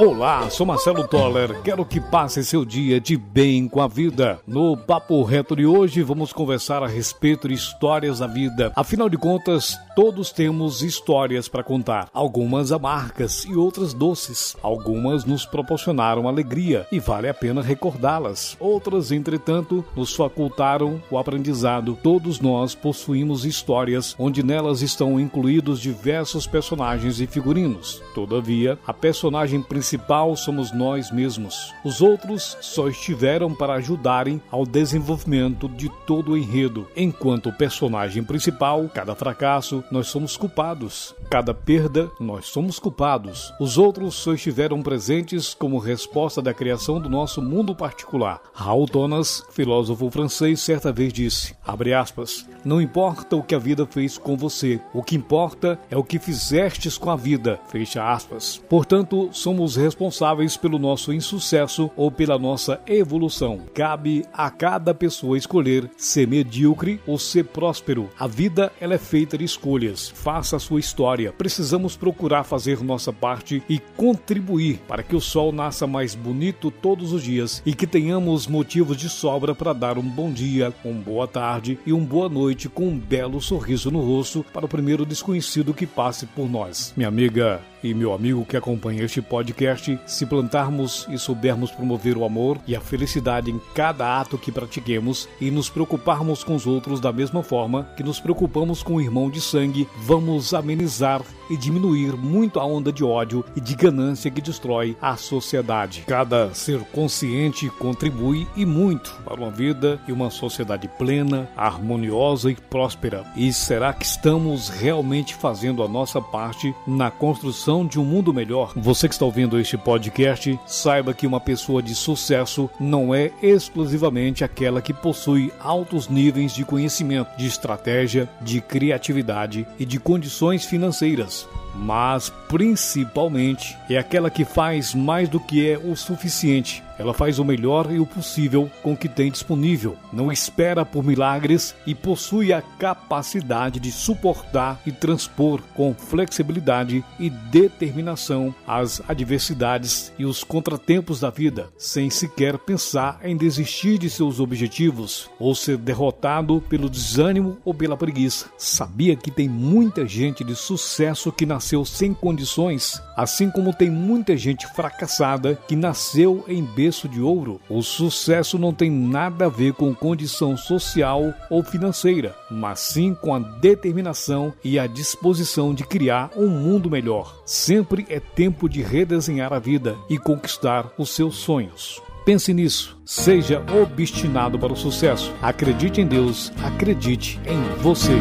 Olá, sou Marcelo Toller. Quero que passe seu dia de bem com a vida. No Papo Reto de hoje, vamos conversar a respeito de histórias da vida. Afinal de contas, todos temos histórias para contar. Algumas amargas e outras doces. Algumas nos proporcionaram alegria e vale a pena recordá-las. Outras, entretanto, nos facultaram o aprendizado. Todos nós possuímos histórias onde nelas estão incluídos diversos personagens e figurinos. Todavia, a personagem principal principal somos nós mesmos. Os outros só estiveram para ajudarem ao desenvolvimento de todo o enredo. Enquanto o personagem principal, cada fracasso, nós somos culpados. Cada perda, nós somos culpados. Os outros só estiveram presentes como resposta da criação do nosso mundo particular. Raul Thomas, filósofo francês, certa vez disse, aspas, não importa o que a vida fez com você, o que importa é o que fizestes com a vida, fecha aspas. Portanto, somos responsáveis pelo nosso insucesso ou pela nossa evolução. Cabe a cada pessoa escolher ser medíocre ou ser próspero. A vida ela é feita de escolhas. Faça a sua história. Precisamos procurar fazer nossa parte e contribuir para que o sol nasça mais bonito todos os dias e que tenhamos motivos de sobra para dar um bom dia, uma boa tarde e uma boa noite com um belo sorriso no rosto para o primeiro desconhecido que passe por nós. Minha amiga e meu amigo que acompanha este podcast, se plantarmos e soubermos promover o amor e a felicidade em cada ato que pratiquemos e nos preocuparmos com os outros da mesma forma que nos preocupamos com o irmão de sangue, vamos amenizar e diminuir muito a onda de ódio e de ganância que destrói a sociedade. Cada ser consciente contribui e muito para uma vida e uma sociedade plena, harmoniosa e próspera. E será que estamos realmente fazendo a nossa parte na construção de um mundo melhor? Você que está ouvindo este podcast, saiba que uma pessoa de sucesso não é exclusivamente aquela que possui altos níveis de conhecimento, de estratégia, de criatividade e de condições financeiras mas principalmente é aquela que faz mais do que é o suficiente ela faz o melhor e o possível com o que tem disponível, não espera por milagres e possui a capacidade de suportar e transpor com flexibilidade e determinação as adversidades e os contratempos da vida, sem sequer pensar em desistir de seus objetivos ou ser derrotado pelo desânimo ou pela preguiça. Sabia que tem muita gente de sucesso que nasceu sem condições, assim como tem muita gente fracassada que nasceu em berço berço de ouro, o sucesso não tem nada a ver com condição social ou financeira, mas sim com a determinação e a disposição de criar um mundo melhor. Sempre é tempo de redesenhar a vida e conquistar os seus sonhos. Pense nisso. Seja obstinado para o sucesso. Acredite em Deus, acredite em você.